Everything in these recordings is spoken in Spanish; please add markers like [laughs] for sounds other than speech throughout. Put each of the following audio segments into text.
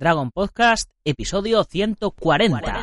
Dragon Podcast, episodio 140.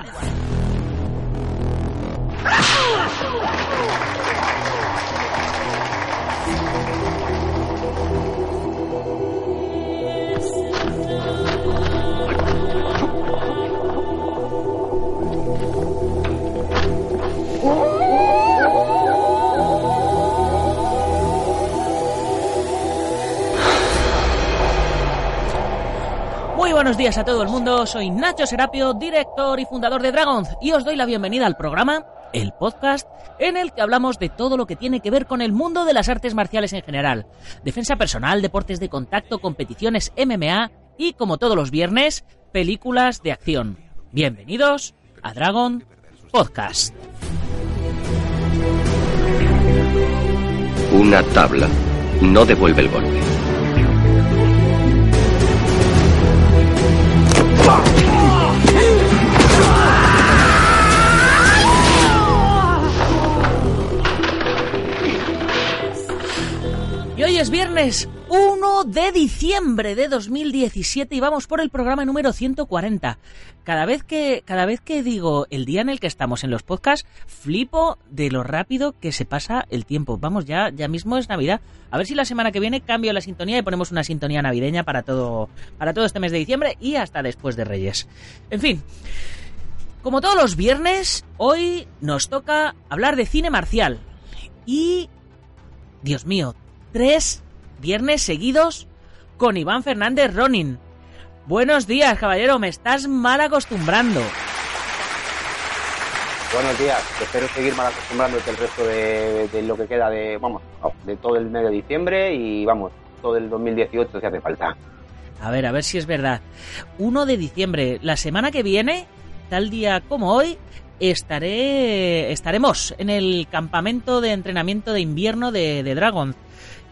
Buenos días a todo el mundo, soy Nacho Serapio, director y fundador de Dragons, y os doy la bienvenida al programa, el podcast, en el que hablamos de todo lo que tiene que ver con el mundo de las artes marciales en general. Defensa personal, deportes de contacto, competiciones MMA y, como todos los viernes, películas de acción. Bienvenidos a Dragon Podcast. Una tabla no devuelve el golpe. Es viernes 1 de diciembre de 2017 y vamos por el programa número 140. Cada vez que cada vez que digo el día en el que estamos en los podcasts, flipo de lo rápido que se pasa el tiempo. Vamos, ya ya mismo es Navidad. A ver si la semana que viene cambio la sintonía y ponemos una sintonía navideña para todo para todo este mes de diciembre y hasta después de Reyes. En fin, como todos los viernes, hoy nos toca hablar de cine marcial. Y Dios mío, tres viernes seguidos con Iván Fernández Ronin. Buenos días, caballero, me estás mal acostumbrando. Buenos días, espero seguir mal acostumbrándote el resto de, de lo que queda de, vamos, de todo el mes de diciembre y vamos, todo el 2018 si hace falta. A ver, a ver si es verdad. 1 de diciembre, la semana que viene, tal día como hoy, estaré estaremos en el campamento de entrenamiento de invierno de, de Dragon.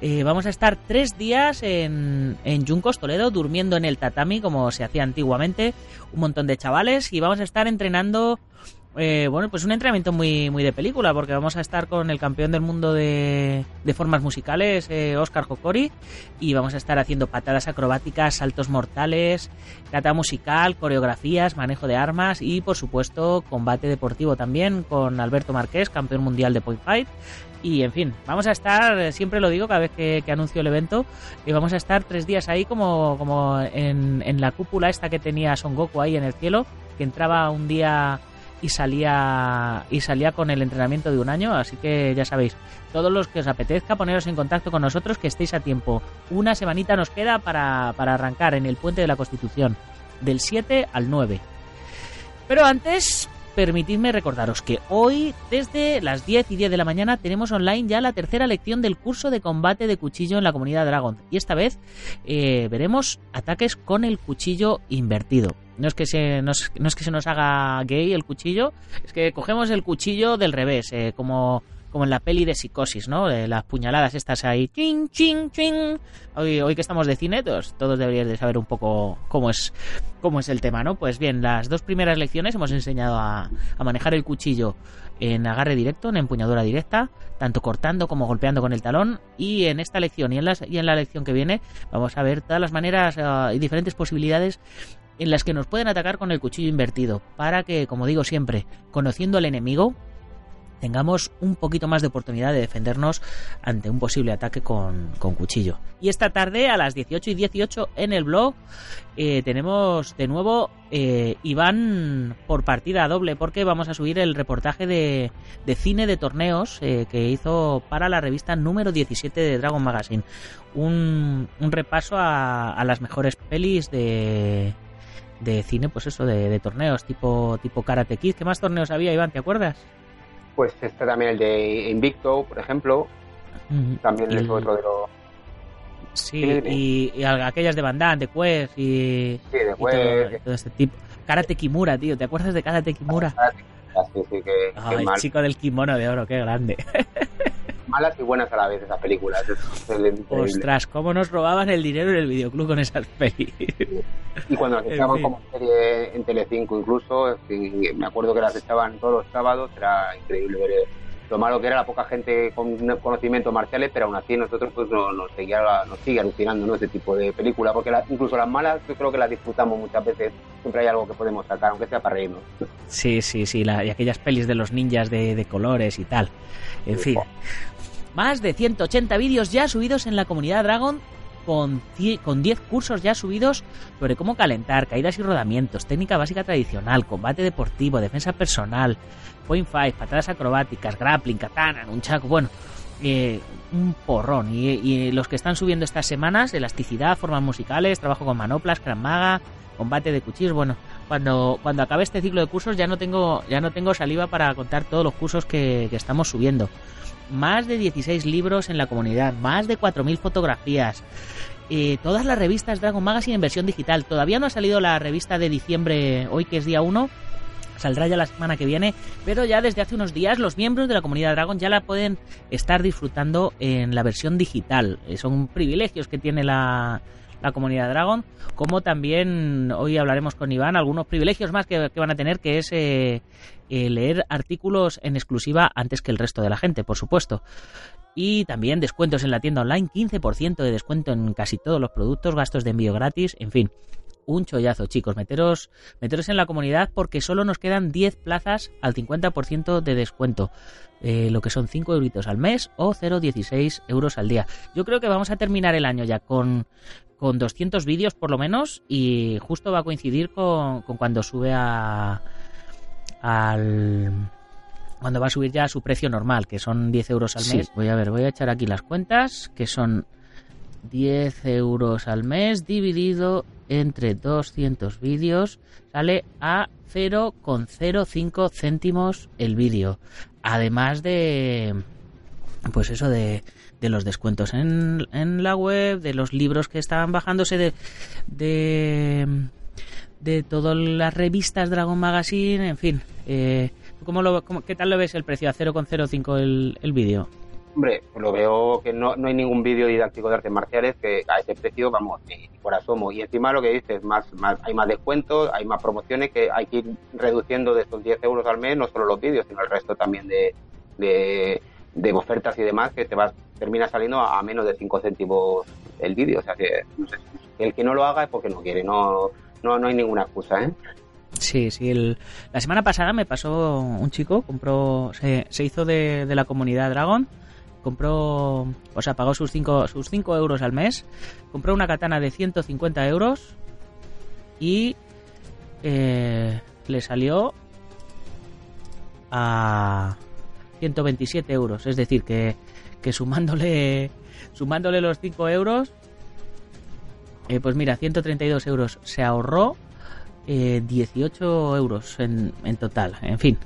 Eh, vamos a estar tres días en, en Juncos, Toledo, durmiendo en el tatami como se hacía antiguamente, un montón de chavales, y vamos a estar entrenando, eh, bueno, pues un entrenamiento muy, muy de película, porque vamos a estar con el campeón del mundo de, formas musicales, eh, Oscar Hokori, y vamos a estar haciendo patadas acrobáticas, saltos mortales, cata musical, coreografías, manejo de armas y, por supuesto, combate deportivo también con Alberto Marqués, campeón mundial de Point Fight, y en fin, vamos a estar, siempre lo digo cada vez que, anuncio el evento, y vamos a estar tres días ahí como, como en, en, la cúpula esta que tenía Son Goku ahí en el cielo, que entraba un día y salía y salía con el entrenamiento de un año, así que ya sabéis, todos los que os apetezca poneros en contacto con nosotros, que estéis a tiempo. Una semanita nos queda para, para arrancar en el puente de la Constitución, del 7 al 9. Pero antes, permitidme recordaros que hoy, desde las 10 y 10 de la mañana, tenemos online ya la tercera lección del curso de combate de cuchillo en la comunidad Dragon. Y esta vez eh, veremos ataques con el cuchillo invertido. No es, que se, no, es, no es que se nos haga gay el cuchillo, es que cogemos el cuchillo del revés, eh, como como en la peli de psicosis, ¿no? Las puñaladas estas ahí, ching, ching, ching. Hoy, hoy que estamos de cine, todos, deberíais de saber un poco cómo es, cómo es el tema, ¿no? Pues bien, las dos primeras lecciones hemos enseñado a, a manejar el cuchillo en agarre directo, en empuñadura directa, tanto cortando como golpeando con el talón. Y en esta lección y en, las, y en la lección que viene vamos a ver todas las maneras uh, y diferentes posibilidades en las que nos pueden atacar con el cuchillo invertido, para que, como digo siempre, conociendo al enemigo, tengamos un poquito más de oportunidad de defendernos ante un posible ataque con, con cuchillo. Y esta tarde a las 18 y 18 en el blog eh, tenemos de nuevo eh, Iván por partida doble porque vamos a subir el reportaje de, de cine de torneos eh, que hizo para la revista número 17 de Dragon Magazine. Un, un repaso a, a las mejores pelis de, de cine, pues eso, de, de, torneos, tipo, tipo Karate Kid. ¿Qué más torneos había, Iván? ¿Te acuerdas? Pues está también el de Invicto, por ejemplo. También el el- otro de los. Sí, y, y, aquellas de Damme, de Quest y, sí, de y todo, todo, este tipo. Karate Kimura, tío, ¿te acuerdas de Karate Kimura? Sí, sí, que, el chico del kimono de oro, qué grande. [laughs] Malas y buenas a la vez esas películas. Es, es Ostras, cómo nos robaban el dinero en el videoclub con esas pelis. Y cuando las [laughs] echaban como serie en Telecinco incluso, me acuerdo que las echaban todos los sábados, era increíble ver lo malo que era la poca gente con conocimientos marciales, pero aún así nosotros pues nos, nos, seguía, nos sigue alucinando ¿no? ese tipo de película, porque la, incluso las malas yo creo que las disfrutamos muchas veces, siempre hay algo que podemos sacar, aunque sea para reírnos. Sí, sí, sí, la, y aquellas pelis de los ninjas de, de colores y tal, en sí, fin. Más de 180 vídeos ya subidos en la comunidad Dragon con, con 10 cursos ya subidos sobre cómo calentar, caídas y rodamientos, técnica básica tradicional, combate deportivo, defensa personal, point five, patadas acrobáticas, grappling, katana, nunchaku, bueno, eh, un porrón. Y, los que están subiendo estas semanas, elasticidad, formas musicales, trabajo con manoplas, maga, combate de cuchillos, bueno, cuando, cuando acabe este ciclo de cursos ya no tengo, ya no tengo saliva para contar todos los cursos que estamos subiendo más de 16 libros en la comunidad, más de 4.000 fotografías, eh, todas las revistas Dragon Magazine en versión digital. Todavía no ha salido la revista de diciembre, hoy que es día 1, saldrá ya la semana que viene, pero ya desde hace unos días los miembros de la comunidad Dragon ya la pueden estar disfrutando en la versión digital. Eh, son privilegios que tiene la, la comunidad Dragon, como también hoy hablaremos con Iván algunos privilegios más que, van a tener, que es eh, eh, leer artículos en exclusiva antes que el resto de la gente, por supuesto. Y también descuentos en la tienda online, 15% de descuento en casi todos los productos, gastos de envío gratis, en fin. Un chollazo, chicos. Meteros, meteros en la comunidad porque solo nos quedan 10 plazas al 50% de descuento. Eh, lo que son 5 euritos al mes o 0,16 euros al día. Yo creo que vamos a terminar el año ya con, con 200 vídeos por lo menos y justo va a coincidir con, con cuando sube a, al cuando va a subir ya a su precio normal, que son 10 euros al mes. Voy a ver, voy a echar aquí las cuentas, que son 10 euros al mes dividido entre 200 vídeos, sale a 0,05 céntimos el vídeo. Además de, pues eso de, de los descuentos en, en, la web, de los libros que estaban bajándose, de, de, de todas las revistas Dragon Magazine, en fin. Eh, ¿cómo lo, cómo, ¿Qué tal lo ves el precio a 0,05 el, el vídeo? Hombre, lo veo que no, no hay ningún vídeo didáctico de artes marciales que a ese precio, vamos, ni, por asomo. Y encima lo que dices, más, más, hay más descuentos, hay más promociones que hay que ir reduciendo de estos 10 euros al mes, no solo los vídeos, sino el resto también de, de ofertas y demás, que te vas termina saliendo a, menos de 5 céntimos el vídeo. O sea que, el que no lo haga es porque no quiere, no, no, no hay ninguna excusa, ¿eh? Sí, sí. El, la semana pasada me pasó un chico, compró, se, se hizo de, de la comunidad Dragon compró, o sea, pagó sus 5 sus cinco euros al mes, compró una katana de 150 euros y eh, le salió a 127 euros. Es decir, que, sumándole, sumándole los 5 euros, eh, pues mira, 132 euros se ahorró, eh, 18 euros en, en total. En fin,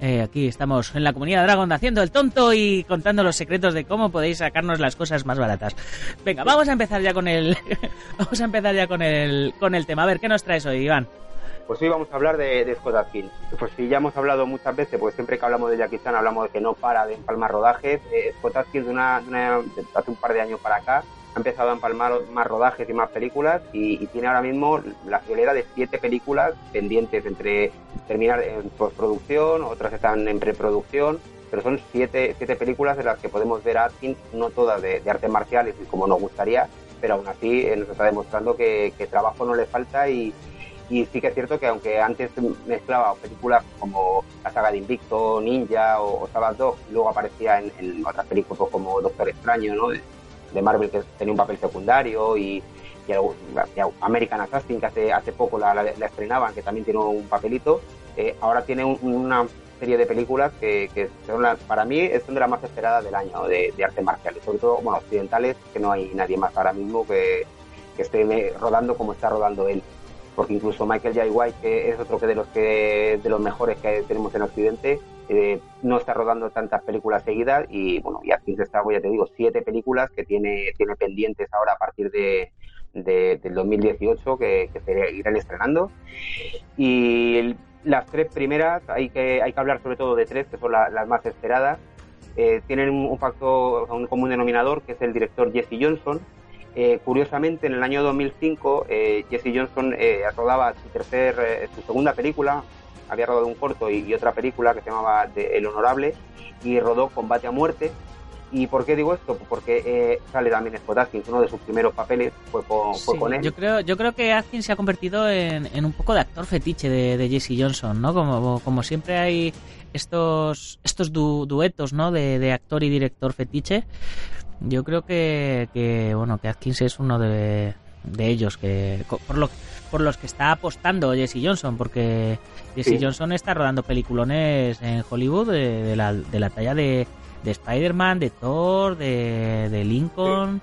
eh, aquí estamos en la comunidad Dragon haciendo el tonto y contando los secretos de cómo podéis sacarnos las cosas más baratas. Venga, vamos a empezar ya con el [laughs] vamos a empezar ya con el con el tema. A ver, ¿qué nos traes hoy, Iván? Pues hoy vamos a hablar de, Scott Adkins. Pues si ya hemos hablado muchas veces, pues siempre que hablamos de Jackie Chan hablamos de que no para de empalmar rodajes. Eh, Scott Adkins de una, de una, hace un par de años para acá ha empezado a empalmar más rodajes y más películas y, tiene ahora mismo la friolera de siete películas pendientes entre terminar en postproducción, otras están en preproducción, pero son siete, siete películas de las que podemos ver a Atkins, no todas de, artes marciales y como nos gustaría, pero aún así eh, nos está demostrando que, trabajo no le falta y, y sí que es cierto que aunque antes mezclaba películas como la saga de Invicto, Ninja o, o Sabbath Dog, luego aparecía en, otras películas como Doctor Extraño, ¿no? de Marvel que tenía un papel secundario y, American Assassin que hace, hace poco la, estrenaban que también tiene un papelito eh, ahora tiene un, una serie de películas que, que son la, para mí son de las más esperadas del año de, de artes marciales sobre todo bueno occidentales que no hay nadie más ahora mismo que, que esté rodando como está rodando él porque incluso Michael J. White que es otro que de los que de los mejores que tenemos en Occidente eh, no está rodando tantas películas seguidas y bueno, y Atkins está, ya te digo, siete películas que tiene, tiene pendientes ahora a partir de, del 2018 que, se irán estrenando. Y las tres primeras, hay que, hay que hablar sobre todo de tres, que son las más esperadas. Eh, tienen un, factor, un común denominador, que es el director Jesse Johnson. Eh, curiosamente, en el año 2005, eh, Jesse Johnson rodaba su, tercer, su segunda película, había rodado un corto y, otra película que se llamaba El Honorable, y rodó Combate a Muerte, ¿Y por qué digo esto? Pues porque eh, sale también Scott Atkins, uno de sus primeros papeles fue con, él. Yo creo, yo creo que Atkins se ha convertido en, un poco de actor fetiche de, Jesse Johnson, ¿no? Como, como siempre hay estos estos duetos, ¿no? De, actor y director fetiche. Yo creo que, bueno que Atkins es uno de, ellos que por lo por los que está apostando Jesse Johnson, porque Jesse Johnson está rodando peliculones en Hollywood de la, de la talla de de Spider-Man, de Thor, de, Lincoln.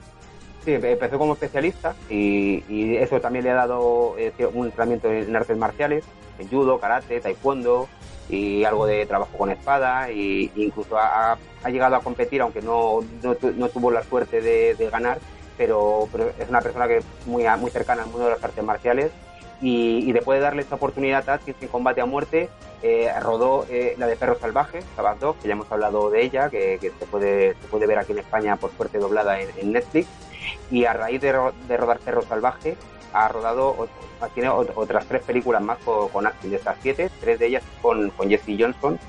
Sí. empezó como especialista y, eso también le ha dado eh, un entrenamiento en artes marciales, en judo, karate, taekwondo y algo de trabajo con espada e incluso ha, llegado a competir, aunque no, no, tuvo la suerte de, ganar, pero, es una persona que es muy, muy cercana al mundo de las artes marciales y, después de darle esta oportunidad a Atkins en combate a muerte, eh, rodó eh, la de Perro Salvaje, Sabbath Dog, que ya hemos hablado de ella, que, se, puede, se puede ver aquí en España por suerte doblada en, Netflix. Y a raíz de, rodar Perro Salvaje, ha rodado tiene otras tres películas más con, con de estas siete, tres de ellas con, con Jesse Johnson.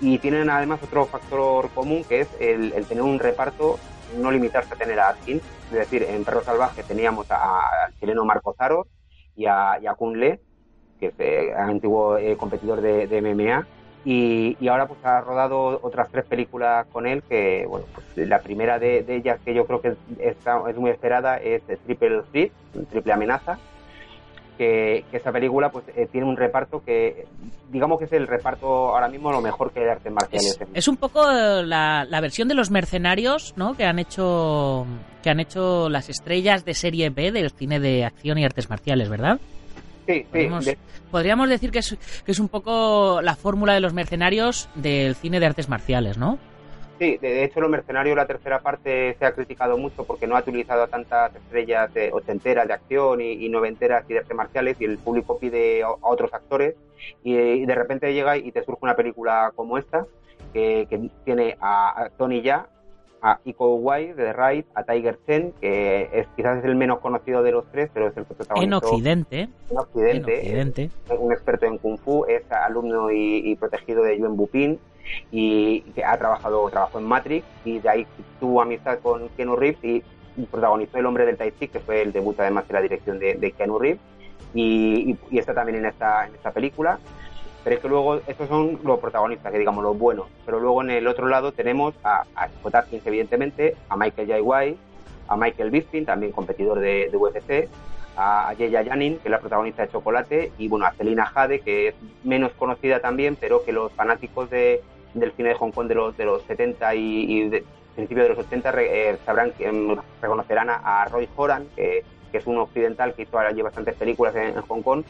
Y tienen además otro factor común que es el, tener un reparto no limitarse a tener a Atkins. Es decir, en Perro Salvaje teníamos al chileno Marco Zaro, y a, y Le, que es eh, antiguo eh, competidor de, MMA. Y, ahora pues ha rodado otras tres películas con él que bueno pues la primera de, ellas que yo creo que es, es muy esperada es Triple Threat Triple Amenaza que, esa película pues eh, tiene un reparto que digamos que es el reparto ahora mismo lo mejor que hay de artes marciales es, un poco la, la, versión de los mercenarios no que han hecho que han hecho las estrellas de serie B del cine de acción y artes marciales, ¿verdad? Sí, sí. Podríamos decir que es, que es un poco la fórmula de los mercenarios del cine de artes marciales, ¿no? Sí, de hecho, Los Mercenarios, la tercera parte, se ha criticado mucho porque no ha utilizado a tantas estrellas de ochenteras de acción y, noventeras y de artes marciales y el público pide a, otros actores y, de repente llega y te surge una película como esta que, tiene a, a Tony Ya, a Iko Uwais de The Raid, a Tiger Chen, que es quizás es el menos conocido de los tres, pero es el que protagonizó. En Occidente. En Occidente. Es un experto en Kung Fu, es alumno y, protegido de Yuen Bupin y que ha trabajado, trabajó en Matrix y de ahí tuvo amistad con Keanu Reeves y protagonizó El hombre del Tai Chi, que fue el debut además de la dirección de, de Keanu Reeves y, y, está también en esta, en esta película. Pero es que luego estos son los protagonistas, que digamos los buenos. Pero luego en el otro lado tenemos a, a Scott Atkins, evidentemente, a Michael J. White, a Michael Bisping, también competidor de, UFC, a Yeya Janin, que es la protagonista de Chocolate, y bueno, a Celina Jade, que es menos conocida también, pero que los fanáticos de, del cine de Hong Kong de los, de los 70 y, de, principios de los 80 eh, sabrán, em, reconocerán a, Roy Horan, que, es un occidental que hizo ahora bastantes películas en, Hong Kong,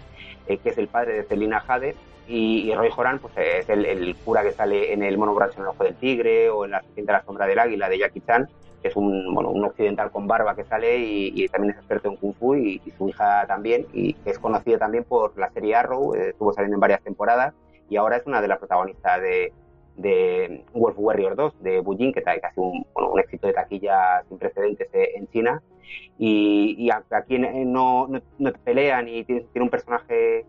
eh, que es el padre de Celina Jade, y, Roy Joran pues, es el, cura que sale en el mono en el ojo del tigre o en la de la sombra del águila de Jackie Chan, que es un, bueno, un occidental con barba que sale y, también es experto en Kung Fu y, su hija también, y es conocida también por la serie Arrow, eh, estuvo saliendo en varias temporadas y ahora es una de las protagonistas de, de Wolf Warrior 2 de Bujin, que es casi un, un, éxito de taquilla sin precedentes eh, en China. Y, aquí no, no, no pelea ni tiene, tiene un personaje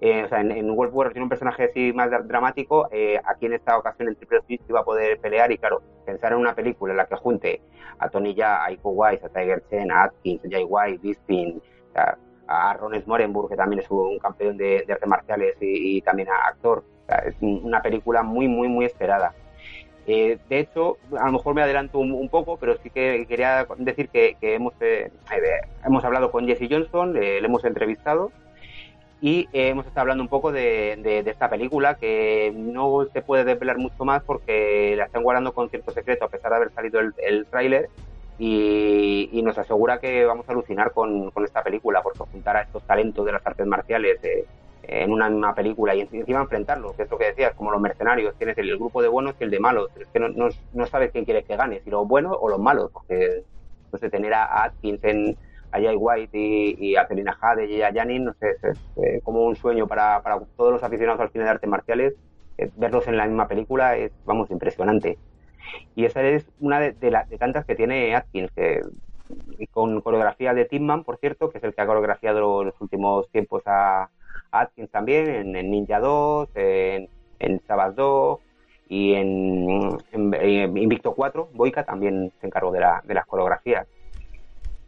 eh, o sea, en, World War tiene un personaje así más dramático, eh, aquí en esta ocasión el Triple Threat iba a poder pelear y claro, pensar en una película en la que junte a Tony Ya, a Iko Wise, a Tiger Chen, a Atkins, a Jay White, Bisping, a Ron Smorenburg, que también es un campeón de, artes marciales y, también a actor. Es una película muy, muy, muy esperada. Eh, de hecho, a lo mejor me adelanto un, poco, pero sí que quería decir que, hemos, hemos hablado con Jesse Johnson, le hemos entrevistado y eh, hemos estado hablando un poco de, esta película que no se puede desvelar mucho más porque la están guardando con cierto secreto a pesar de haber salido el, el tráiler y, nos asegura que vamos a alucinar con, esta película porque juntar a estos talentos de las artes marciales en una misma película y encima enfrentarlo, que es lo que decías, como los mercenarios, tienes el, grupo de buenos y el de malos, es que no, no, sabes quién quieres que gane, si los buenos o los malos, porque no sé, tener a Atkins, en, a Jay White y, a Selina Jade y a Janin, no sé, es, eh, como un sueño para, para, todos los aficionados al cine de artes marciales, eh, verlos en la misma película es, vamos, impresionante. Y esa es una de, de, de tantas que tiene Atkins, que con coreografía de Timman, por cierto, que es el que ha coreografiado los últimos tiempos a, Atkins también, en, Ninja 2, en, en Sabbath 2 y en, Invicto 4, Boica también se encargó de, la, de las coreografías.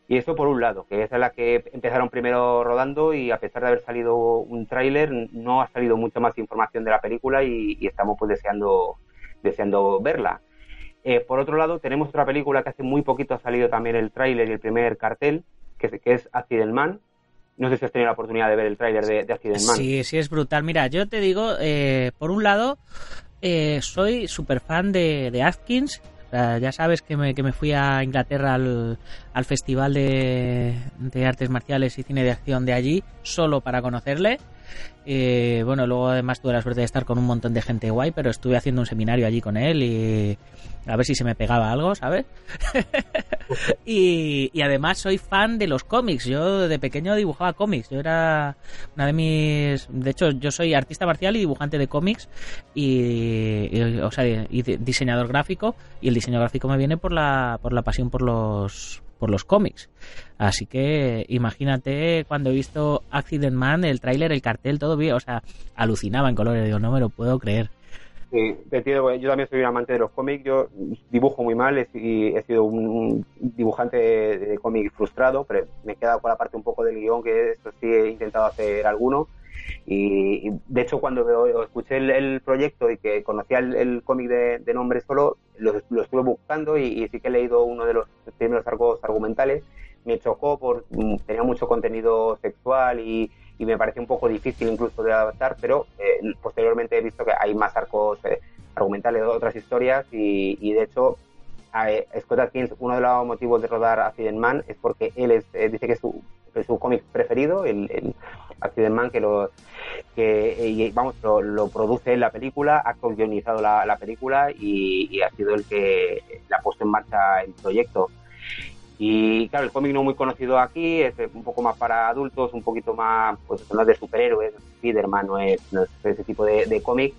Y eso por un lado, que es la que empezaron primero rodando y a pesar de haber salido un tráiler, no ha salido mucha más información de la película y, estamos pues deseando, deseando verla. Eh, por otro lado, tenemos otra película que hace muy poquito ha salido también el tráiler y el primer cartel, que, que es Accident Man, no sé si has tenido la oportunidad de ver el tráiler de, de Accident Man. Sí, sí, es brutal. Mira, yo te digo, eh, por un lado, eh, soy súper fan de, de Atkins. ya sabes que me, que me fui a Inglaterra al, al Festival de, de, Artes Marciales y Cine de Acción de allí, solo para conocerle. Eh, bueno, luego además tuve la suerte de estar con un montón de gente guay, pero estuve haciendo un seminario allí con él y a ver si se me pegaba algo, ¿sabes? [laughs] y, además soy fan de los cómics. Yo de pequeño dibujaba cómics. Yo era una de mis... De hecho, yo soy artista marcial y dibujante de cómics y, o sea, y diseñador gráfico y el diseño gráfico me viene por la, por la pasión por los por los cómics. Así que imagínate cuando he visto Accident Man, el tráiler, el cartel, todo bien, o sea, alucinaba en colores, digo, no me lo puedo creer. Sí, yo también soy un amante de los cómics, yo dibujo muy mal y he sido un dibujante de, cómics frustrado, pero me he quedado con la parte un poco del guion que esto sí he intentado hacer alguno y, de hecho, cuando escuché el, proyecto y que conocía el, cómic de, nombre solo, lo, estuve buscando y, sí que he leído uno de los primeros arcos argumentales. Me chocó por mm, tenía mucho contenido sexual y, me pareció un poco difícil incluso de adaptar, pero eh, posteriormente he visto que hay más arcos eh, argumentales de otras historias y, de hecho eh, Scott Atkins, uno de los motivos de rodar Accident Man es porque él es, dice que es su, cómic preferido, el, Accident Man que lo que vamos lo, produce en la película, ha guionizado la, la película y, ha sido el que la ha puesto en marcha el proyecto. Y claro, el cómic no muy conocido aquí, es un poco más para adultos, un poquito más, pues no es de superhéroes, Spiderman no es, no es ese tipo de, de cómic,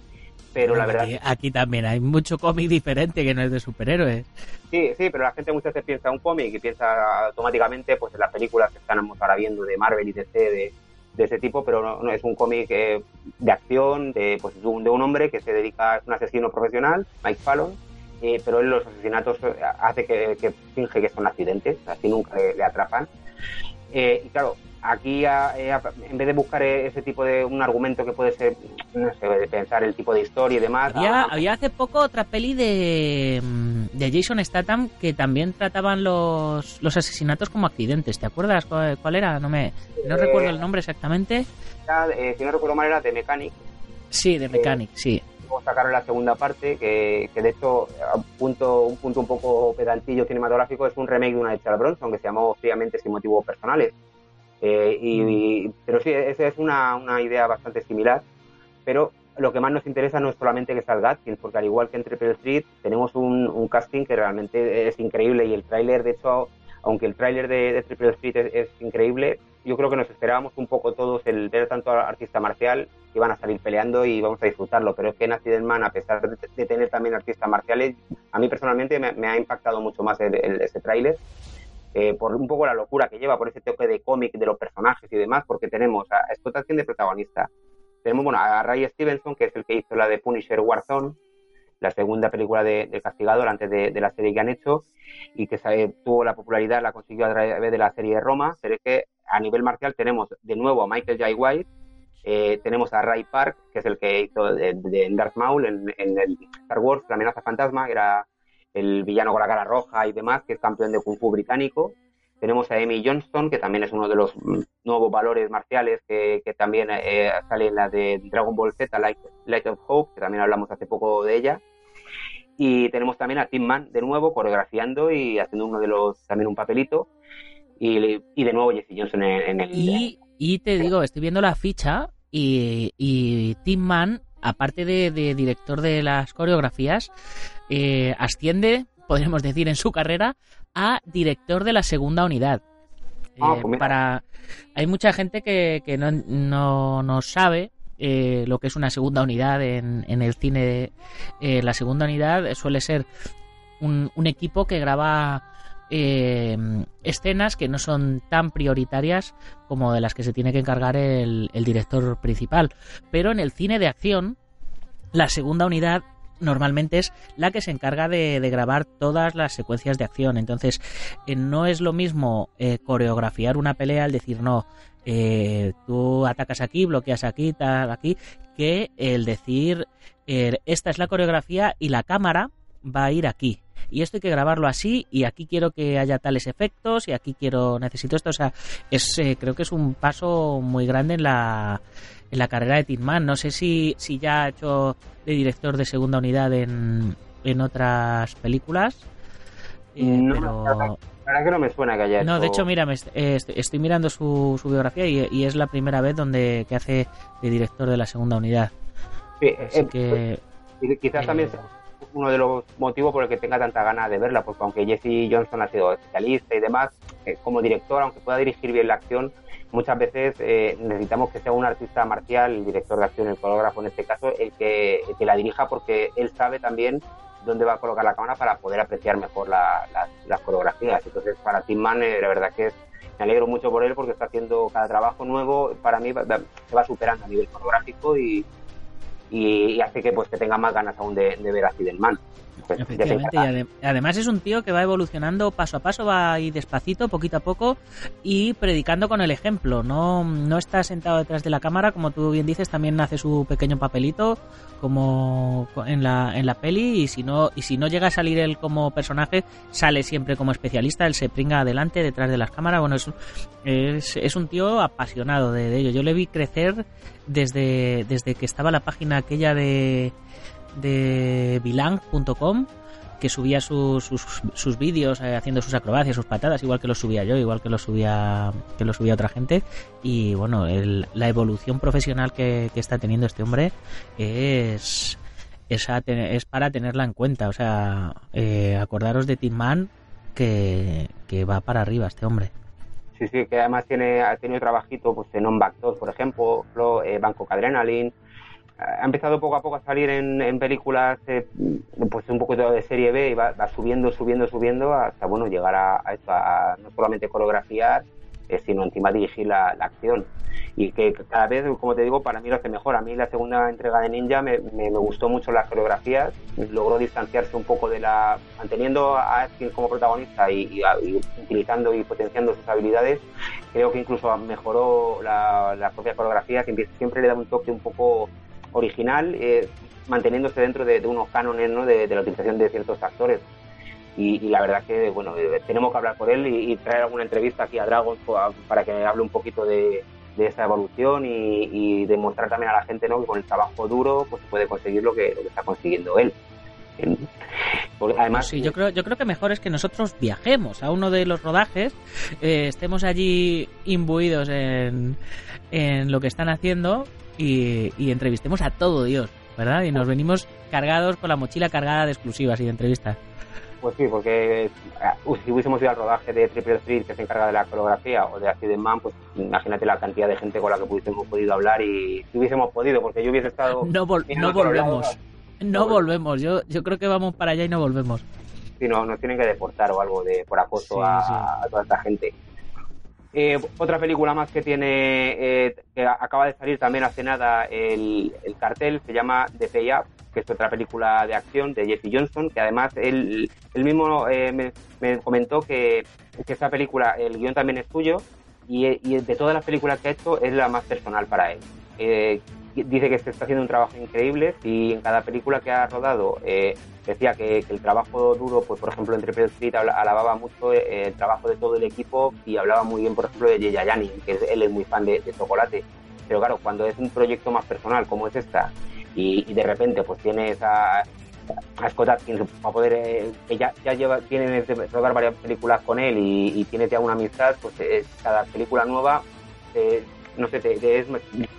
pero la verdad... Aquí, también hay mucho cómic diferente que no es de superhéroes. Sí, sí, pero la gente muchas veces piensa un cómic y piensa automáticamente pues en las películas que estamos ahora viendo de Marvel y DC, de, de ese tipo, pero no, es un cómic eh, de acción de, pues, de un, hombre que se dedica, a un asesino profesional, Mike Fallon, eh, pero él los asesinatos eh, hace que, finge que son accidentes, así nunca le, atrapan. Y claro, aquí en vez de buscar ese tipo de un argumento que puede ser, no sé, de pensar el tipo de historia y demás. Había, había hace poco otra peli de, mm, de Jason Statham que también trataban los, los asesinatos como accidentes. ¿Te acuerdas cuál, era? No me no recuerdo el nombre exactamente. Eh, si no recuerdo mal era de Mechanic. Sí, de Mechanic, sí sacaron la segunda parte, que, que de hecho, un punto, un punto un poco pedantillo cinematográfico, es un remake de una de Charles Bronson que se llamó Fríamente sin motivos personales. Eh, y, mm. pero sí, esa es una, una, idea bastante similar, pero lo que más nos interesa no es solamente que salga Atkins, porque al igual que en Triple Street tenemos un, un casting que realmente es increíble y el tráiler, de hecho, aunque el tráiler de, Triple Street es, increíble, yo creo que nos esperábamos un poco todos el ver tanto artista marcial que van a salir peleando y vamos a disfrutarlo, pero es que en Accident a pesar de, tener también artistas marciales, a mí personalmente me, ha impactado mucho más el, ese tráiler eh, por un poco la locura que lleva, por ese toque de cómic de los personajes y demás, porque tenemos a explotación de protagonista. Tenemos bueno, a Ray Stevenson, que es el que hizo la de Punisher Warzone, la segunda película de Castigador antes de, la serie que han hecho, y que tuvo la popularidad, la consiguió a través de la serie de Roma, pero es que a nivel marcial tenemos de nuevo a Michael J. White, eh, tenemos a Ray Park, que es el que hizo de, Darth Maul en, el Star Wars, la amenaza fantasma, que era el villano con la cara roja y demás, que es campeón de Kung Fu británico. Tenemos a Amy Johnston, que también es uno de los mm, nuevos valores marciales que, también eh, sale en la de Dragon Ball Z, Light, of Hope, que también hablamos hace poco de ella. Y tenemos también a Tim Man de nuevo coreografiando y haciendo uno de los también un papelito. Y, y de nuevo Jesse Johnson en, el. Y, y te digo, estoy viendo la ficha Y, Tim Mann, aparte de, director de las coreografías, eh, asciende, podríamos decir, en su carrera a director de la segunda unidad. Ah, pues para hay mucha gente que, que no, no, sabe eh, lo que es una segunda unidad en, en el cine. Eh, la segunda unidad suele ser un, un equipo que graba eh, escenas que no son tan prioritarias como de las que se tiene que encargar el, director principal. Pero en el cine de acción, la segunda unidad normalmente es la que se encarga de, grabar todas las secuencias de acción. Entonces, eh, no es lo mismo eh, coreografiar una pelea al decir, no, eh, tú atacas aquí, bloqueas aquí, tal, aquí, que el decir, esta es la coreografía y la cámara va a ir aquí. Y esto hay que grabarlo así, y aquí quiero que haya tales efectos, y aquí quiero, necesito esto. O sea, es, creo que es un paso muy grande en la, en la carrera de Tinman. No sé si, si ya ha hecho de director de segunda unidad en, en otras películas. Eh, no, pero... que no me suena que haya hecho... No, de hecho, mira, eh, estoy mirando su, su biografía y, es la primera vez donde que hace de director de la segunda unidad. Sí, eh, que, quizás también sea uno de los motivos por el que tenga tanta ganas de verla, porque aunque Jesse Johnson ha sido especialista y demás, como director, aunque pueda dirigir bien la acción, muchas veces eh, necesitamos que sea un artista marcial, el director de acción, el coreógrafo en este caso, el que, que la dirija porque él sabe también dónde va a colocar la cámara para poder apreciar mejor las coreografías. Entonces, para Tim Mann, eh, la verdad que es, me alegro mucho por él porque está haciendo cada trabajo nuevo, para mí se va superando a nivel coreográfico y, y, hace que pues que tenga más ganas aún de, ver a Fidelman. Pues, Efectivamente, y además es un tío que va evolucionando paso a paso, va ahí despacito, poquito a poco y predicando con el ejemplo. No, no está sentado detrás de la cámara, como tú bien dices, también hace su pequeño papelito como en la, en la peli y si no y si no llega a salir él como personaje, sale siempre como especialista, él se pringa adelante detrás de las cámaras. Bueno, es, es, es un tío apasionado de, ello. Yo le vi crecer desde, desde que estaba la página aquella de de bilang.com que subía sus, sus, vídeos eh, haciendo sus acrobacias, sus patadas, igual que los subía yo, igual que los subía que lo subía otra gente. Y bueno, la evolución profesional que, está teniendo este hombre es, es, para tenerla en cuenta. O sea, eh, acordaros de Tim Man que, va para arriba este hombre. Sí, sí, que además tiene, ha tenido trabajito pues, en On Back por ejemplo, eh, Banco Adrenaline, ha empezado poco a poco a salir en, películas eh, pues un poco de serie B y va, subiendo, subiendo, subiendo hasta bueno llegar a, a, no solamente coreografiar eh, sino encima dirigir la, acción. Y que cada vez como te digo para mí lo hace mejor. A mí la segunda entrega de Ninja me, me, gustó mucho las coreografías logró distanciarse un poco de la manteniendo a Askin como protagonista y, utilizando y potenciando sus habilidades creo que incluso mejoró la, la propia coreografía que siempre le da un toque un poco original, eh, manteniéndose dentro de, unos cánones ¿no? de, la utilización de ciertos actores. Y, la verdad que, bueno, eh, tenemos que hablar por él y, traer alguna entrevista aquí a Dragon para que hable un poquito de, esa evolución y, demostrar también a la gente ¿no? que con el trabajo duro pues se puede conseguir lo que, lo que está consiguiendo él. Además, sí, yo creo, yo creo que mejor es que nosotros viajemos a uno de los rodajes, eh, estemos allí imbuidos en, en lo que están haciendo y, entrevistemos a todo Dios, ¿verdad? Y nos venimos cargados con la mochila cargada de exclusivas y de entrevistas. Pues sí, porque uh, si hubiésemos ido al rodaje de Triple Street, que se encarga de la coreografía, o de Accident Man, pues imagínate la cantidad de gente con la que hubiésemos podido hablar y si hubiésemos podido, porque yo hubiese estado... No, no volvemos, no, volvemos, yo, yo creo que vamos para allá y no volvemos. Sí, no, nos tienen que deportar o algo de por acoso a, a toda esta gente. Eh, otra película más que tiene, eh, que acaba de salir también hace nada el, cartel, se llama The Pay Up, que es otra película de acción de Jesse Johnson, que además él, mismo eh, me, comentó que, que esta película, el guion también es suyo, y, y, de todas las películas que ha hecho es la más personal para él dice que se está haciendo un trabajo increíble y en cada película que ha rodado eh, decía que, el trabajo duro, pues por ejemplo entre Pedro Street alababa mucho eh, el trabajo de todo el equipo y hablaba muy bien por ejemplo de Yeyayani, que él es muy fan de, chocolate. Pero claro, cuando es un proyecto más personal como es esta y, de repente pues tienes a, a Scott Atkins para poder eh, que ya, ya lleva tiene rodar varias películas con él y, y tienes ya una amistad pues cada película nueva no sé,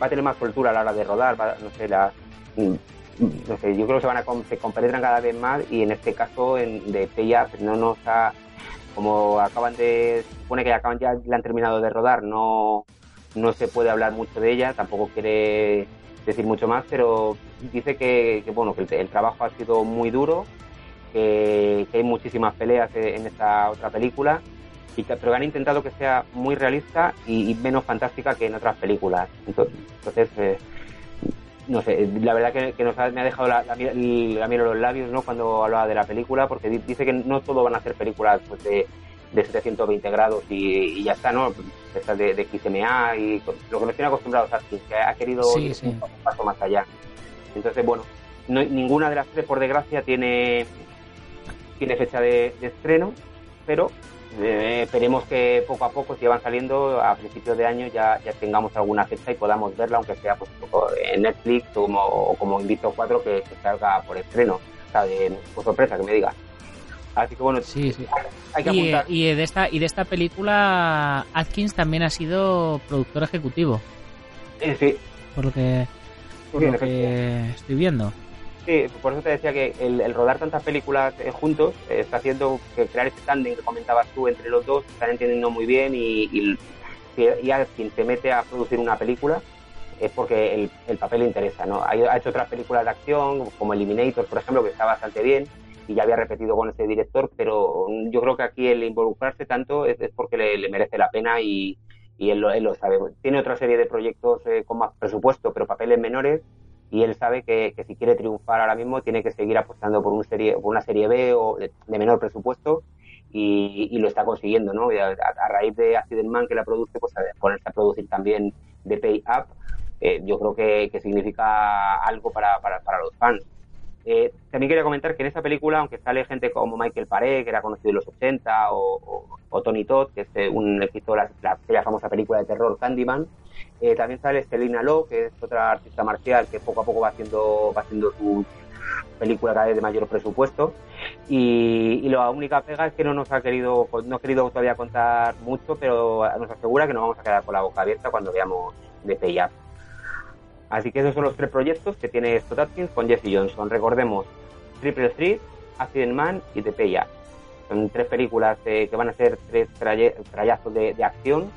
va a tener más soltura a la hora de rodar, no sé, la, no sé, yo creo que se van a se compenetran cada vez más y en este caso en, de Peya pues no nos ha, como acaban de, supone que acaban ya la han terminado de rodar, no, no se puede hablar mucho de ella, tampoco quiere decir mucho más, pero dice que, bueno, que el, trabajo ha sido muy duro, que, hay muchísimas peleas en esta otra película, y que, pero que han intentado que sea muy realista y, menos fantástica que en otras películas. Entonces, eh, no sé, la verdad que, nos ha, me ha dejado la, la, miro los labios ¿no? cuando hablaba de la película, porque dice que no todo van a ser películas pues, de, de 720 grados y, ya está, ¿no? Estas de, de XMA y lo que nos tiene acostumbrados a que ha querido ir un paso más allá. Entonces, bueno, no, ninguna de las tres, por desgracia, tiene, tiene fecha de, estreno, pero eh, esperemos que poco a poco, si van saliendo, a principios de año ya, ya tengamos alguna fecha y podamos verla, aunque sea pues, en Netflix o como, o como Invito 4 que, salga por estreno. O sea, de, por sorpresa, que me digas. Así que bueno, sí, sí. Hay que y, y, de esta y de esta película Atkins también ha sido productor ejecutivo. Eh, sí. Por lo que, por lo que estoy viendo. Sí, por eso te decía que el, rodar tantas películas eh, juntos eh, está haciendo que crear este tándem que comentabas tú entre los dos, están entendiendo muy bien y, y, y a quien se mete a producir una película es porque el, el papel le interesa, ¿no? Ha, hecho otras películas de acción, como Eliminator, por ejemplo, que está bastante bien, y ya había repetido con ese director, pero yo creo que aquí el involucrarse tanto es, porque le, merece la pena y, él, lo, él, lo, sabe. Tiene otra serie de proyectos eh, con más presupuesto, pero papeles menores, y él sabe que, si quiere triunfar ahora mismo tiene que seguir apostando por, un serie, por una serie B o de, menor presupuesto y, lo está consiguiendo, ¿no? A, raíz de Accident Man que la produce, pues a ponerse a producir también The Pay Up, eh, yo creo que, significa algo para, para, para los fans. Eh, también quería comentar que en esa película, aunque sale gente como Michael Paré, que era conocido en los 80, o, Tony Todd, que es eh, un hizo la, la, famosa película de terror Candyman, eh, también sale Selina Lo, que es otra artista marcial que poco a poco va haciendo, va haciendo su película cada vez de mayor presupuesto. Y, la única pega es que no nos ha querido, no ha querido todavía contar mucho, pero nos asegura que nos vamos a quedar con la boca abierta cuando veamos de Pay Así que esos son los tres proyectos que tiene Scott Atkins con Jesse Johnson. Recordemos, Triple Threat, Accident Man y The Paya. Son tres películas eh, que van a ser tres trayazos de, acción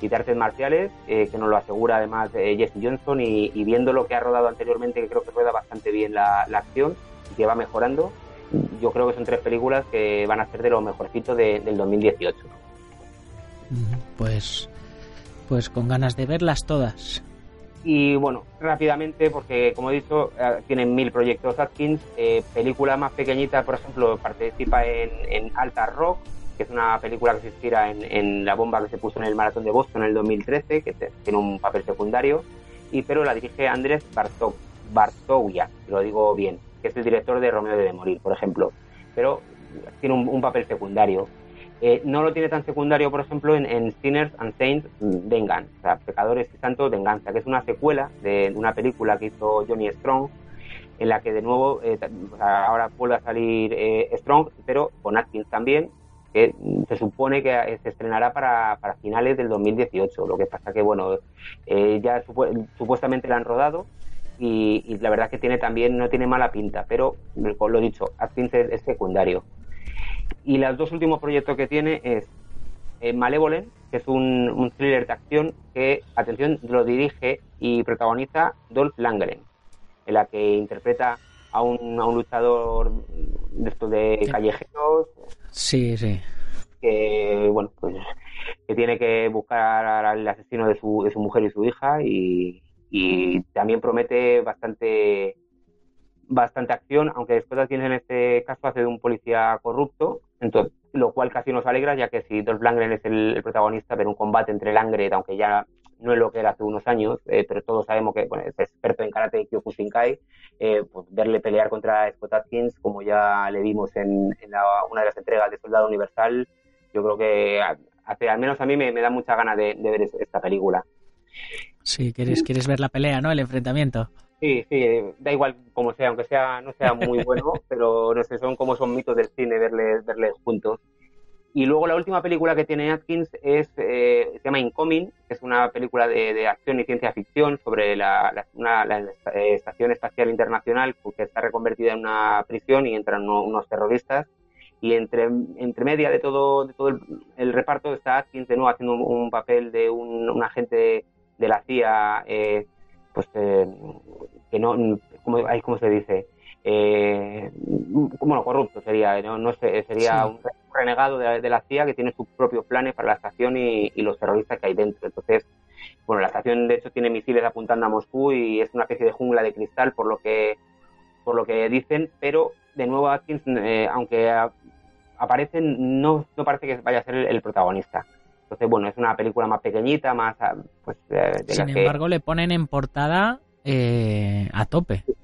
y de artes marciales, eh, que nos lo asegura además eh, Jesse Johnson y, viendo lo que ha rodado anteriormente, que creo que rueda bastante bien la, acción y que va mejorando, yo creo que son tres películas que van a ser de lo mejorcito del 2018. Pues, pues con ganas de verlas todas. Y bueno, rápidamente, porque como he dicho, eh, tienen mil proyectos Atkins. Eh, película más pequeñita, por ejemplo, participa en, en Alta Rock, que es una película que se inspira en, la bomba que se puso en el maratón de Boston en el 2013, que tiene un papel secundario. Y pero la dirige Andrés Bartog, Bartogia, lo digo bien, que es el director de Romeo de Morir, por ejemplo. Pero tiene un papel secundario. Eh, no lo tiene tan secundario, por ejemplo, en, Sinners and Saints Vengan, o sea, Pecadores y Santos Venganza, que es una secuela de una película que hizo Johnny Strong, en la que de nuevo, eh, ahora vuelve a salir eh, Strong, pero con Atkins también, que se supone que se estrenará para, finales del 2018. Lo que pasa que, bueno, ya supuestamente la han rodado y, la verdad es que tiene también, no tiene mala pinta, pero, lo dicho, Atkins es secundario. Y los dos últimos proyectos que tiene es eh, Malevolent, que es un, thriller de acción que, atención, lo dirige y protagoniza Dolph Langren, en la que interpreta a un, a un luchador de estos de callejeros. Sí, sí. Que, bueno, pues que tiene que buscar al asesino de su, de su mujer y su hija y, y también promete bastante bastante acción, aunque después en este caso hace de un policía corrupto, entonces, lo cual casi nos alegra, ya que si Dolph Lundgren es el, protagonista, ver un combate entre Langren, aunque ya no es lo que era hace unos años, eh, pero todos sabemos que bueno, es experto en karate y Kyokushinkai, eh, pues verle pelear contra Scott Atkins, como ya le vimos en, una de las entregas de Soldado Universal, yo creo que hace, al menos a mí me, da mucha ganas de, ver esta película. Sí, quieres, quieres ver la pelea, ¿no? El enfrentamiento. Sí, sí, da igual como sea, aunque sea no sea muy bueno, [laughs] pero no sé, son como son mitos del cine verles, verles juntos. Y luego la última película que tiene Atkins es, eh, se llama Incoming, que es una película de, acción y ciencia ficción sobre la, una, eh, Estación Espacial Internacional que está reconvertida en una prisión y entran unos terroristas. Y entre, entre media de todo, de todo el, reparto está Atkins de nuevo haciendo un, papel de un, agente de la CIA, eh, pues que no, ¿cómo, ¿cómo se dice? Eh, bueno, corrupto sería, no, no sería un renegado de, la CIA que tiene sus propios planes para la estación y, los terroristas que hay dentro. Entonces, bueno, la estación de hecho tiene misiles apuntando a Moscú y es una especie de jungla de cristal por lo que por lo que dicen, pero de nuevo Atkins, eh, aunque aparece, no, no parece que vaya a ser el, protagonista. Entonces, bueno, es una película más pequeñita, más... Pues, Sin embargo, le ponen en portada eh, a tope. Sí,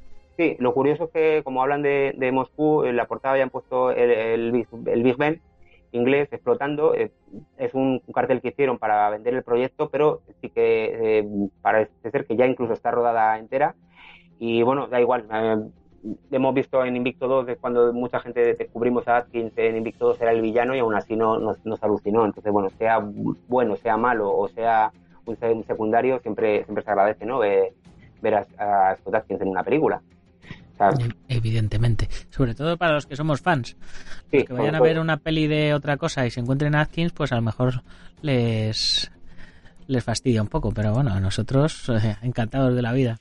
lo curioso es que como hablan de, Moscú, en la portada habían puesto el, Big Ben inglés explotando. Eh, es un, cartel que hicieron para vender el proyecto, pero sí que eh, parece ser que ya incluso está rodada entera. Y bueno, da igual. Eh, hemos visto en Invicto 2 de cuando mucha gente descubrimos a Atkins en Invicto 2 era el villano y aún así no, nos, alucinó. Entonces, bueno, sea bueno, sea malo o sea un, secundario, siempre, siempre se agradece ¿no? ver, a Scott Atkins en una película. Evidentemente. Sobre todo para los que somos fans. que vayan a ver una peli de otra cosa y se encuentren Atkins, pues a lo mejor les, les fastidia un poco. Pero bueno, a nosotros eh, encantados de la vida.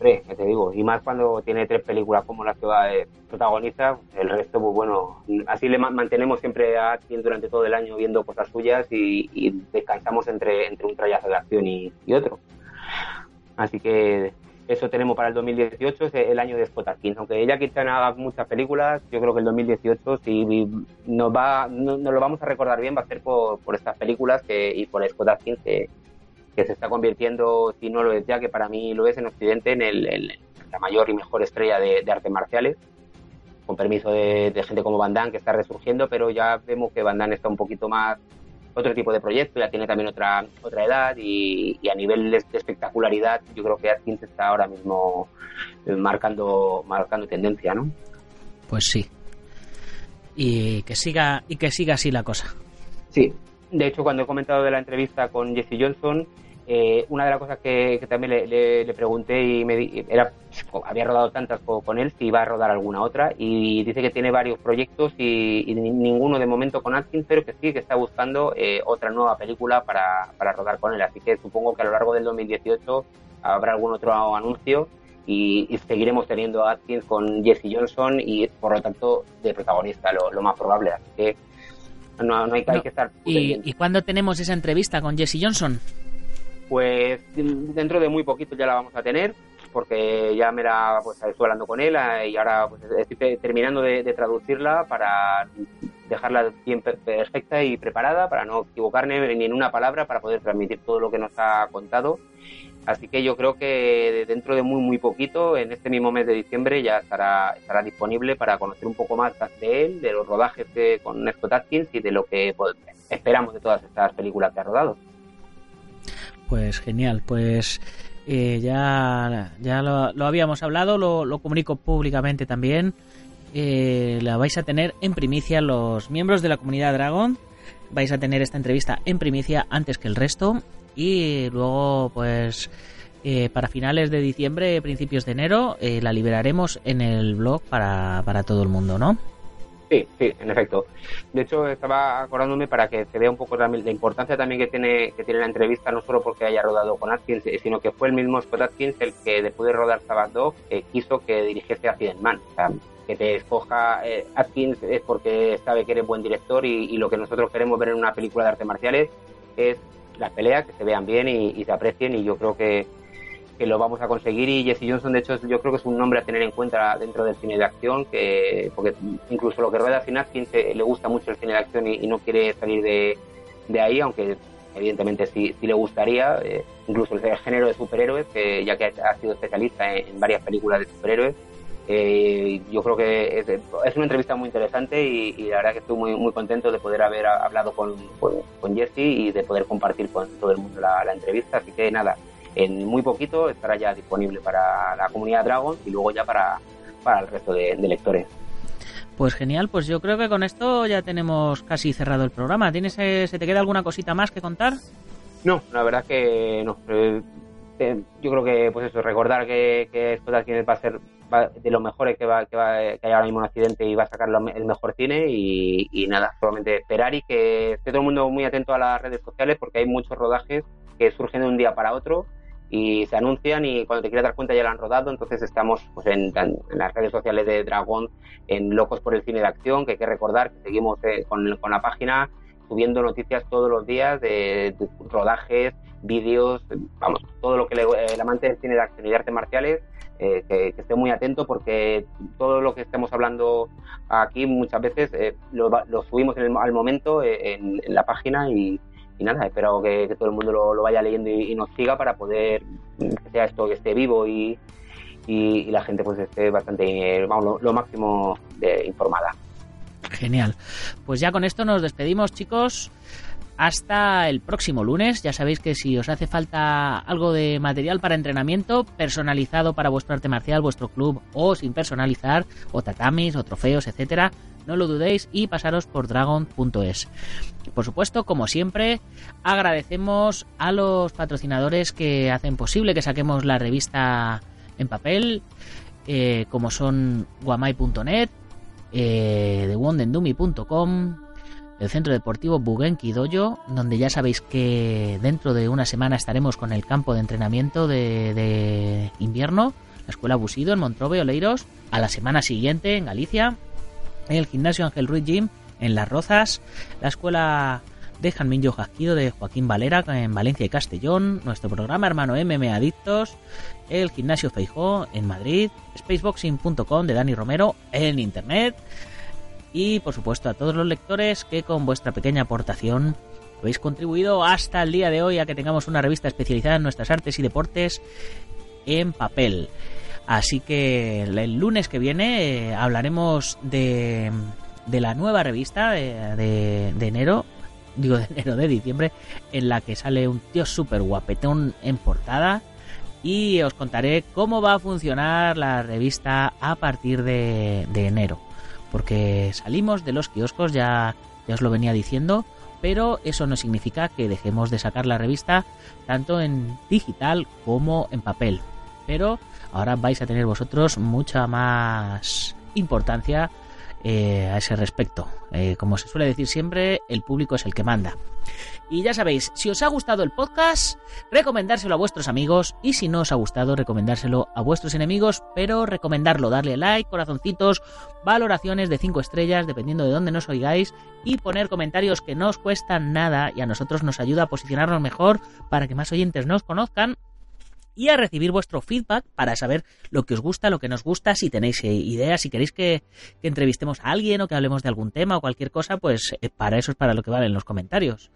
te digo, y más cuando tiene tres películas como las que va, eh, protagoniza, el resto, pues bueno, así le mantenemos siempre a Atkins durante todo el año viendo cosas suyas y, descansamos entre, entre un trayazo de acción y, y otro. Así que eso tenemos para el 2018, es el año de Scott Atkins. Aunque ella quizá haga muchas películas, yo creo que el 2018, si nos, va, no, nos lo vamos a recordar bien, va a ser por, estas películas que, y por Scott Atkins, que, se está convirtiendo, si no lo es ya, que para mí lo es en Occidente, en, el, la mayor y mejor estrella de, artes marciales. Con permiso de, de, gente como Van Damme, que está resurgiendo, pero ya vemos que Van Damme está un poquito más otro tipo de proyecto, ya tiene también otra otra edad y, a nivel de, espectacularidad yo creo que Atkins está ahora mismo eh, marcando marcando tendencia, ¿no? Pues sí. Y que siga y que siga así la cosa. Sí. De hecho, cuando he comentado de la entrevista con Jesse Johnson, eh, una de las cosas que, también le, pregunté y me era había rodado tantas con, él si iba a rodar alguna otra y dice que tiene varios proyectos y, ninguno de momento con Atkins pero que sí que está buscando eh, otra nueva película para, rodar con él. Así que supongo que a lo largo del 2018 habrá algún otro anuncio y, seguiremos teniendo a Atkins con Jesse Johnson y por lo tanto de protagonista lo, más probable. Así que no, hay, que estar ¿Y, ¿Y cuándo tenemos esa entrevista con Jesse Johnson? Pues dentro de muy poquito ya la vamos a tener, porque ya me la pues, estoy hablando con él eh, y ahora pues, estoy terminando de, traducirla para dejarla bien perfecta y preparada, para no equivocarme ni en una palabra, para poder transmitir todo lo que nos ha contado. Así que yo creo que dentro de muy muy poquito, en este mismo mes de diciembre, ya estará, estará disponible para conocer un poco más de él, de los rodajes con Scott Atkins y de lo que pues, esperamos de todas estas películas que ha rodado. Pues genial, pues eh, ya, ya lo, habíamos hablado, lo, comunico públicamente también. Eh, la vais a tener en primicia los miembros de la comunidad Dragon. Vais a tener esta entrevista en primicia antes que el resto. Y luego, pues, eh, para finales de diciembre, principios de enero, la liberaremos en el blog para, para todo el mundo, ¿no? Sí, sí, en efecto. De hecho, estaba acordándome para que se vea un poco también la importancia también que tiene que tiene la entrevista, no solo porque haya rodado con Atkins, eh, sino que fue el mismo Scott Atkins el que después de rodar Sabbath Dog eh, quiso que dirigiese a Man. O sea, que te escoja eh, Atkins es porque sabe que eres buen director y, lo que nosotros queremos ver en una película de artes marciales es las peleas, que se vean bien y se aprecien y yo creo que que lo vamos a conseguir y Jesse Johnson de hecho yo creo que es un nombre a tener en cuenta dentro del cine de acción que porque incluso lo que rueda Atkins le gusta mucho el cine de acción y, no quiere salir de, de, ahí aunque evidentemente sí, sí le gustaría eh, incluso el género de superhéroes que ya que ha sido especialista en, varias películas de superhéroes eh, yo creo que es, una entrevista muy interesante y, la verdad que estoy muy muy contento de poder haber hablado con, con, Jesse y de poder compartir con todo el mundo la entrevista. Así que nada en muy poquito estará ya disponible para la comunidad Dragon y luego ya para, para el resto de, lectores. Pues genial, pues yo creo que con esto ya tenemos casi cerrado el programa. ¿Tienes, eh, ¿Se te queda alguna cosita más que contar? No, la verdad que no. Eh, eh, yo creo que, pues eso, recordar que, que va a ser de lo mejores que, va, que, va, que hay ahora mismo un accidente y va a sacar el mejor cine y, nada, solamente esperar y que esté todo el mundo muy atento a las redes sociales porque hay muchos rodajes que surgen de un día para otro y se anuncian y cuando te quieres dar cuenta ya lo han rodado, entonces estamos pues, en, las redes sociales de Dragón, en Locos por el Cine de Acción, que hay que recordar que seguimos eh, con, con, la página subiendo noticias todos los días de, rodajes, vídeos, vamos, todo lo que el amante del cine de acción y de artes marciales eh, que, esté muy atento porque todo lo que estemos hablando aquí muchas veces eh, lo, subimos en al momento en, la página y, y nada, espero que, todo el mundo lo, vaya leyendo y, nos siga para poder que sea esto que esté vivo y, y, la gente pues esté bastante, vamos, lo, máximo de informada. Genial. Pues ya con esto nos despedimos, chicos. Hasta el próximo lunes. Ya sabéis que si os hace falta algo de material para entrenamiento personalizado para vuestro arte marcial, vuestro club o sin personalizar, o tatamis, o trofeos, etcétera, no lo dudéis y pasaros por dragon.es. Por supuesto, como siempre, agradecemos a los patrocinadores que hacen posible que saquemos la revista en papel, eh, como son guamai.net, eh, thewondendumi.com, el Centro Deportivo Bugenki Dojo, donde ya sabéis que dentro de una semana estaremos con el campo de entrenamiento de, de invierno, la Escuela Busido en Montrove, Oleiros, a la semana siguiente en Galicia, el Gimnasio Ángel Ruiz Gym en Las Rozas, la Escuela de Janminjo Jasquido de Joaquín Valera en Valencia y Castellón, nuestro programa hermano MM Adictos, el Gimnasio Feijó en Madrid, spaceboxing.com de Dani Romero en Internet y por supuesto a todos los lectores que con vuestra pequeña aportación habéis contribuido hasta el día de hoy a que tengamos una revista especializada en nuestras artes y deportes en papel. Así que el lunes que viene eh, hablaremos de, de, la nueva revista de, de, enero, digo de enero, de diciembre, en la que sale un tío súper guapetón en portada y os contaré cómo va a funcionar la revista a partir de, enero. Porque salimos de los kioscos, ya, ya os lo venía diciendo, pero eso no significa que dejemos de sacar la revista tanto en digital como en papel. Pero ahora vais a tener vosotros mucha más importancia eh, a ese respecto. Eh, como se suele decir siempre, el público es el que manda. Y ya sabéis, si os ha gustado el podcast, recomendárselo a vuestros amigos y si no os ha gustado, recomendárselo a vuestros enemigos, pero recomendarlo, darle like, corazoncitos, valoraciones de 5 estrellas, dependiendo de dónde nos oigáis, y poner comentarios que no os cuestan nada y a nosotros nos ayuda a posicionarnos mejor para que más oyentes nos conozcan y a recibir vuestro feedback para saber lo que os gusta, lo que nos gusta, si tenéis eh, ideas, si queréis que, entrevistemos a alguien o que hablemos de algún tema o cualquier cosa, pues eh, para eso es para lo que valen los comentarios.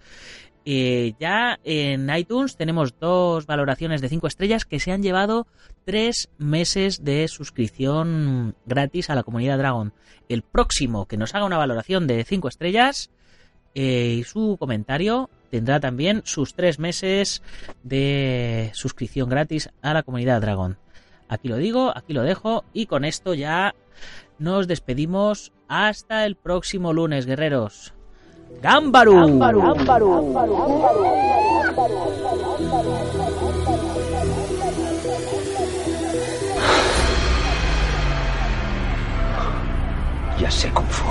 Eh, ya en iTunes tenemos dos valoraciones de 5 estrellas que se han llevado tres meses de suscripción gratis a la comunidad Dragon. El próximo que nos haga una valoración de 5 estrellas y su comentario tendrá también sus tres meses de suscripción gratis a la comunidad Dragón. Aquí lo digo, aquí lo dejo y con esto ya nos despedimos hasta el próximo lunes, guerreros. ¡Gámbaru! Ya sé cómo fue.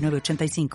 85